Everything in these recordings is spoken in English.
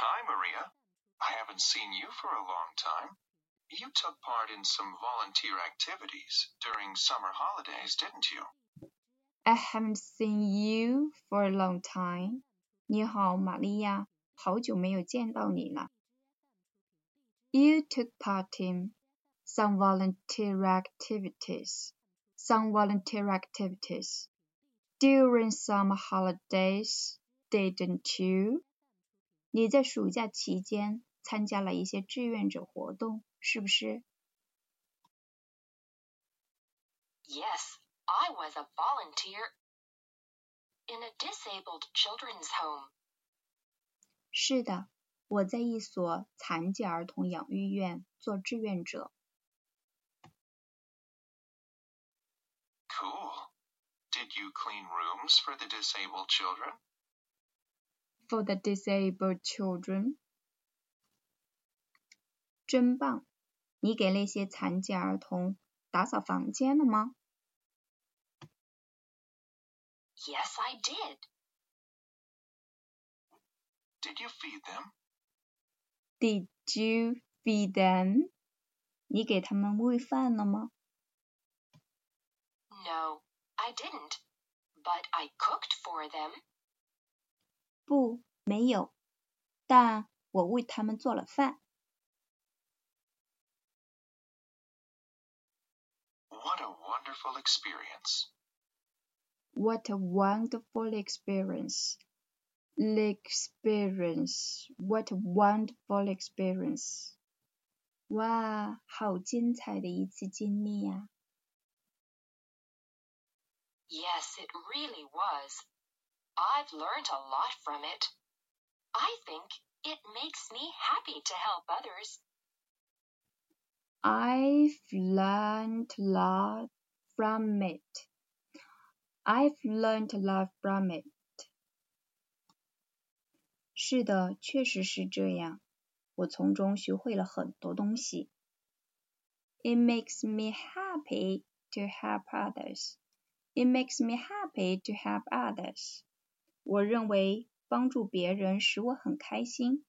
Hi, Maria. I haven't seen you for a long time. You took part in some volunteer activities during summer holidays, didn't you? I haven't seen you for a long time. 你好，玛利亚，好久没有见到你了。You took part in some volunteer activities. Some volunteer activities during summer holidays, didn't you? 你在暑假期间参加了一些志愿者活动，是不是？Yes, I was a volunteer in a disabled children's home. 是的，我在一所残疾儿童养育院做志愿者。Cool. Did you clean rooms for the disabled children? For the disabled children. 真棒！你给那些残疾儿童打扫房间了吗？Yes, I did. Did you feed them? Did you feed them? 你给他们喂饭了吗？No, I didn't. But I cooked for them. 不， 没有，但我为他们做了饭。What a wonderful experience. What a wonderful experience. Experience. What a wonderful experience. 哇，好精彩的一次经历呀！Yes, it really was. I've learned a lot from it. I think it makes me happy to help others. I've learned a lot from it. I've learned a lot from it. 是的，确实是这样。我从中学会了很多东西。It makes me happy to help others. It makes me happy to help others. 我认为 帮助别人使我很开心。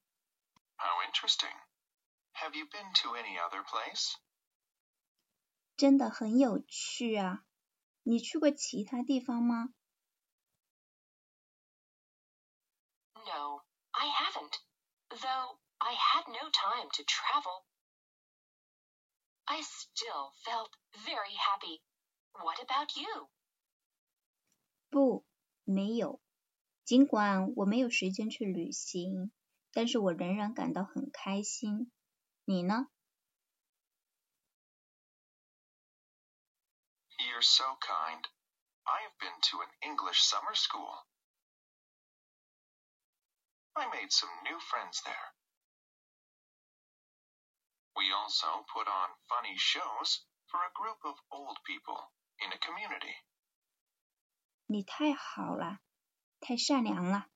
How interesting. Have you been to any other place? 真的很有趣啊！你去过其他地方吗？No, I haven't. Though I had no time to travel. I still felt very happy. What about you? 不，没有。 尽管我没有时间去旅行，但是我仍然感到很开心。你呢？You're so kind. I've been to an English summer school. I made some new friends there. We also put on funny shows for a group of old people in a community. 你太好了， 太善良了。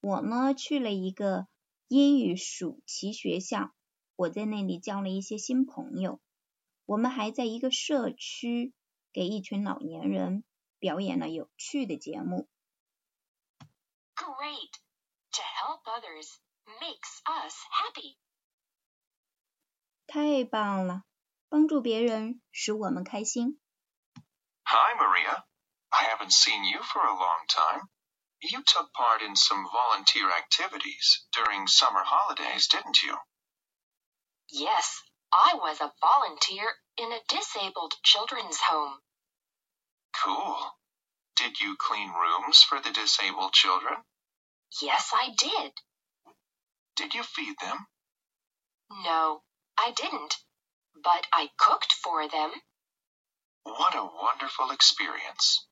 我呢，去了一个英语暑期学校。我在那里交了一些新朋友。我们还在一个社区给一群老年人表演了有趣的节目。Great to help others makes us happy。太棒了，帮助别人使我们开心。Hi Maria, I haven't seen you for a long time. You took part in some volunteer activities during summer holidays, didn't you? Yes, I was a volunteer in a disabled children's home. Cool. Did you clean rooms for the disabled children? Yes, I did. Did you feed them? No, I didn't. But I cooked for them. What a wonderful experience.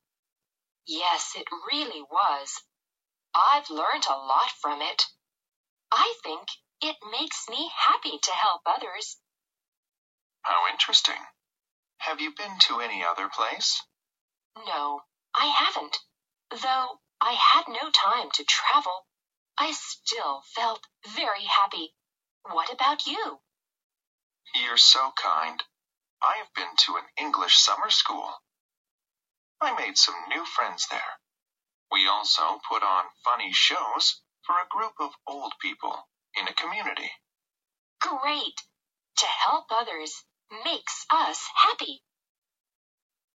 Yes, it really was. I've learned a lot from it. I think it makes me happy to help others. How interesting. Have you been to any other place? No, I haven't. Though I had no time to travel, I still felt very happy. What about you? You're so kind. I have been to an English summer school. I made some new friends there. We also put on funny shows for a group of old people in a community. Great! To help others makes us happy.